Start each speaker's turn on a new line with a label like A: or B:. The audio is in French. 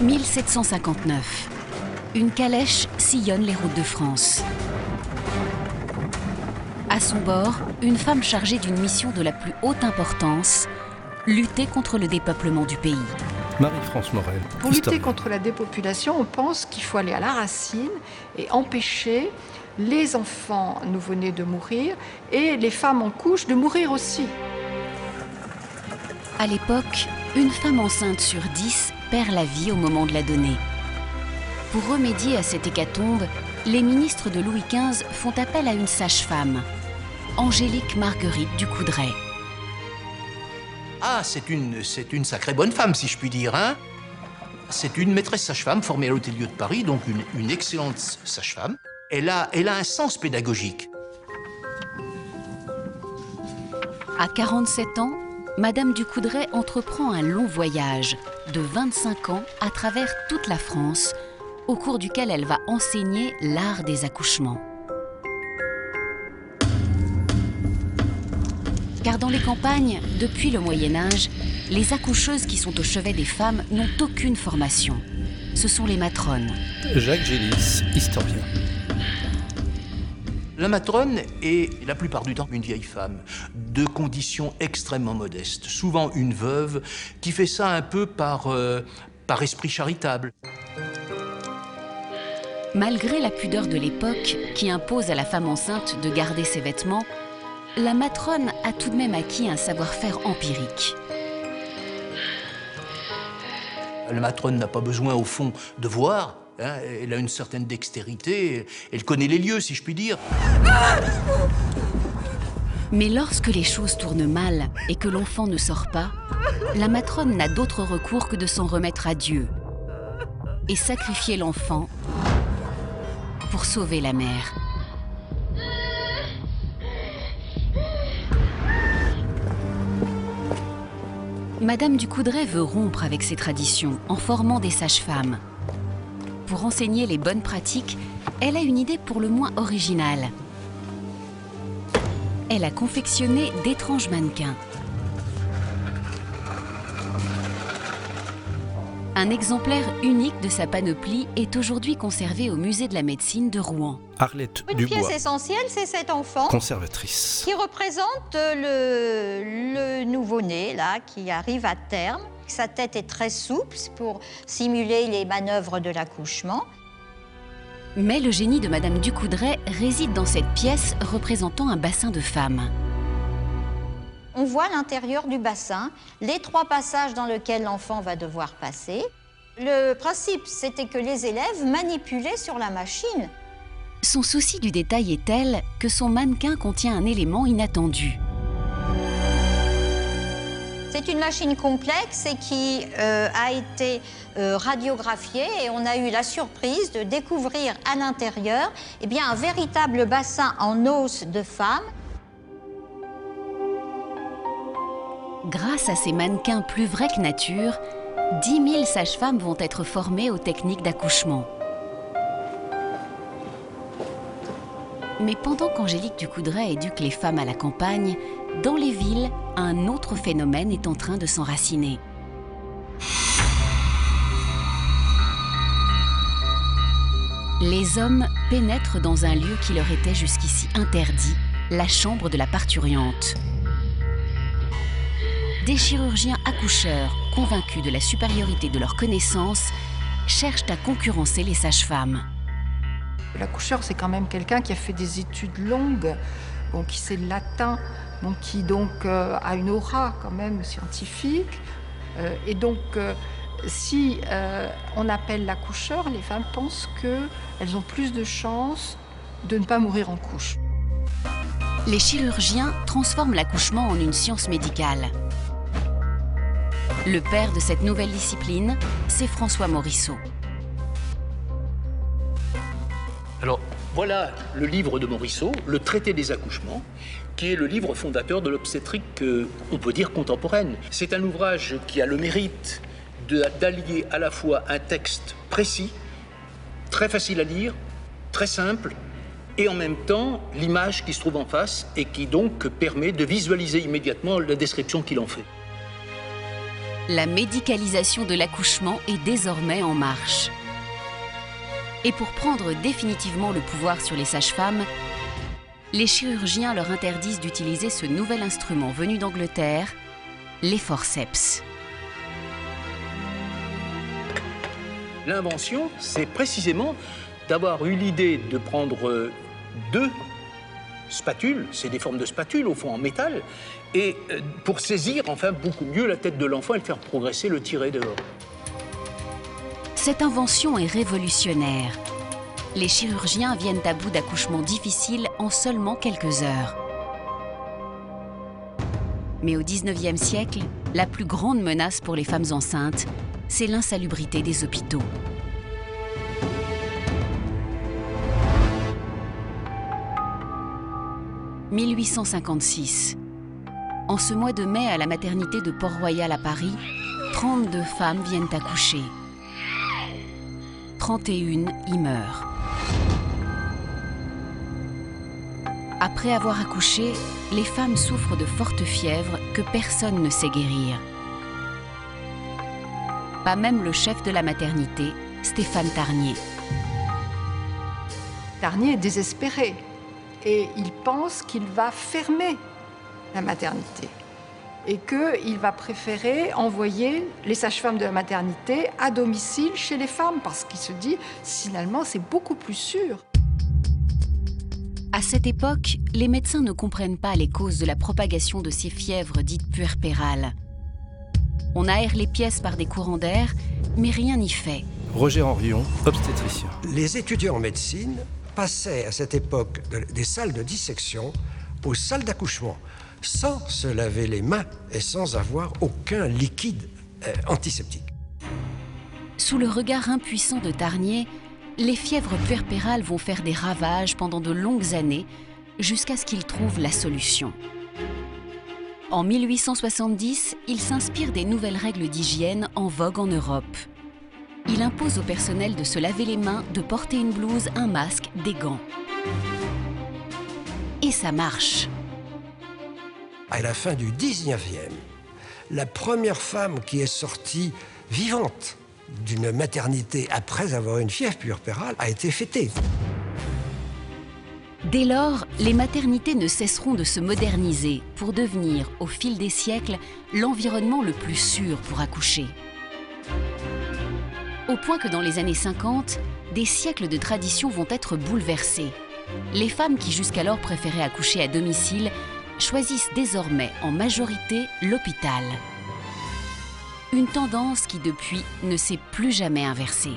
A: 1759. Une calèche sillonne les routes de France. À son bord, une femme chargée d'une mission de la plus haute importance, lutter contre le dépeuplement du pays.
B: Marie-France Morel.
C: Pour lutter contre la dépopulation, on pense qu'il faut aller à la racine et empêcher les enfants nouveau-nés de mourir et les femmes en couche de mourir aussi.
A: À l'époque, une femme enceinte sur dix perd la vie au moment de la donner. Pour remédier à cette hécatombe, les ministres de Louis XV font appel à une sage-femme, Angélique Marguerite du Coudray.
D: Ah, c'est une, c'est une sacrée bonne femme, si je puis dire, hein C'est une maîtresse sage-femme formée à l'Hôtel-Dieu de Paris, donc une, une excellente sage-femme. Elle a, elle a un sens pédagogique.
A: À 47 ans, Madame du Coudray entreprend un long voyage de 25 ans à travers toute la France, au cours duquel elle va enseigner l'art des accouchements. Car dans les campagnes, depuis le Moyen Âge, les accoucheuses qui sont au chevet des femmes n'ont aucune formation. Ce sont les matrones.
B: Jacques Gélis, historien.
D: La matrone est la plupart du temps une vieille femme, de conditions extrêmement modestes, souvent une veuve, qui fait ça un peu par, euh, par esprit charitable.
A: Malgré la pudeur de l'époque qui impose à la femme enceinte de garder ses vêtements, la matrone a tout de même acquis un savoir-faire empirique.
D: La matrone n'a pas besoin, au fond, de voir. Hein, elle a une certaine dextérité, elle connaît les lieux, si je puis dire.
A: Mais lorsque les choses tournent mal et que l'enfant ne sort pas, la matrone n'a d'autre recours que de s'en remettre à Dieu et sacrifier l'enfant pour sauver la mère. Madame du Coudray veut rompre avec ces traditions en formant des sages-femmes. Pour enseigner les bonnes pratiques, elle a une idée pour le moins originale. Elle a confectionné d'étranges mannequins. Un exemplaire unique de sa panoplie est aujourd'hui conservé au musée de la médecine de Rouen.
B: Arlette
E: Une
B: Dubois,
E: pièce essentielle, c'est cet enfant
B: conservatrice.
E: qui représente le, le nouveau-né, là, qui arrive à terme. Sa tête est très souple pour simuler les manœuvres de l'accouchement.
A: Mais le génie de Madame Ducoudray réside dans cette pièce représentant un bassin de femmes.
E: On voit l'intérieur du bassin, les trois passages dans lesquels l'enfant va devoir passer. Le principe, c'était que les élèves manipulaient sur la machine.
A: Son souci du détail est tel que son mannequin contient un élément inattendu.
E: C'est une machine complexe et qui euh, a été euh, radiographiée et on a eu la surprise de découvrir à l'intérieur eh un véritable bassin en os de femme.
A: Grâce à ces mannequins plus vrais que nature, 10 000 sages-femmes vont être formées aux techniques d'accouchement. Mais pendant qu'Angélique Ducoudray éduque les femmes à la campagne, dans les villes, un autre phénomène est en train de s'enraciner. Les hommes pénètrent dans un lieu qui leur était jusqu'ici interdit, la chambre de la parturiente. Des chirurgiens accoucheurs, convaincus de la supériorité de leurs connaissances, cherchent à concurrencer les sages-femmes.
C: L'accoucheur, c'est quand même quelqu'un qui a fait des études longues, qui sait le latin, qui donc euh, a une aura quand même scientifique. Euh, et donc, euh, si on appelle l'accoucheur, les femmes pensent qu'elles ont plus de chances de ne pas mourir en couche.
A: Les chirurgiens transforment l'accouchement en une science médicale. Le père de cette nouvelle discipline, c'est François Morisseau.
D: Alors, voilà le livre de Morisseau, Le traité des accouchements, qui est le livre fondateur de l'obstétrique, euh, on peut dire, contemporaine. C'est un ouvrage qui a le mérite d'allier à la fois un texte précis, très facile à lire, très simple, et en même temps l'image qui se trouve en face et qui donc permet de visualiser immédiatement la description qu'il en fait.
A: La médicalisation de l'accouchement est désormais en marche. Et pour prendre définitivement le pouvoir sur les sages-femmes, les chirurgiens leur interdisent d'utiliser ce nouvel instrument venu d'Angleterre, les forceps.
D: L'invention, c'est précisément d'avoir eu l'idée de prendre deux spatules, c'est des formes de spatules au fond en métal, et euh, pour saisir enfin beaucoup mieux la tête de l'enfant et le faire progresser, le tirer dehors.
A: Cette invention est révolutionnaire. Les chirurgiens viennent à bout d'accouchements difficiles en seulement quelques heures. Mais au XIXe siècle, la plus grande menace pour les femmes enceintes, c'est l'insalubrité des hôpitaux. « 1856. En ce mois de mai, à la maternité de Port-Royal à Paris, 32 femmes viennent accoucher. 31 y meurent. Après avoir accouché, les femmes souffrent de fortes fièvres que personne ne sait guérir. Pas même le chef de la maternité, Stéphane Tarnier.
C: Tarnier est désespéré et il pense qu'il va fermer la maternité et qu'il va préférer envoyer les sages-femmes de la maternité à domicile chez les femmes parce qu'il se dit finalement c'est beaucoup plus sûr.
A: À cette époque, les médecins ne comprennent pas les causes de la propagation de ces fièvres dites puerpérales. On aère les pièces par des courants d'air, mais rien n'y fait.
B: Roger Henrion, obstétricien.
F: Les étudiants en médecine passaient à cette époque des salles de dissection aux salles d'accouchement sans se laver les mains et sans avoir aucun liquide euh, antiseptique.
A: Sous le regard impuissant de Tarnier, les fièvres puerpérales vont faire des ravages pendant de longues années jusqu'à ce qu'il trouve la solution. En 1870, il s'inspire des nouvelles règles d'hygiène en vogue en Europe. Il impose au personnel de se laver les mains, de porter une blouse, un masque, des gants. Et ça marche.
F: À la fin du 19e, la première femme qui est sortie vivante d'une maternité après avoir une fièvre puerpérale a été fêtée.
A: Dès lors, les maternités ne cesseront de se moderniser pour devenir, au fil des siècles, l'environnement le plus sûr pour accoucher. Au point que dans les années 50, des siècles de tradition vont être bouleversés. Les femmes qui jusqu'alors préféraient accoucher à domicile choisissent désormais en majorité l'hôpital. Une tendance qui depuis ne s'est plus jamais inversée.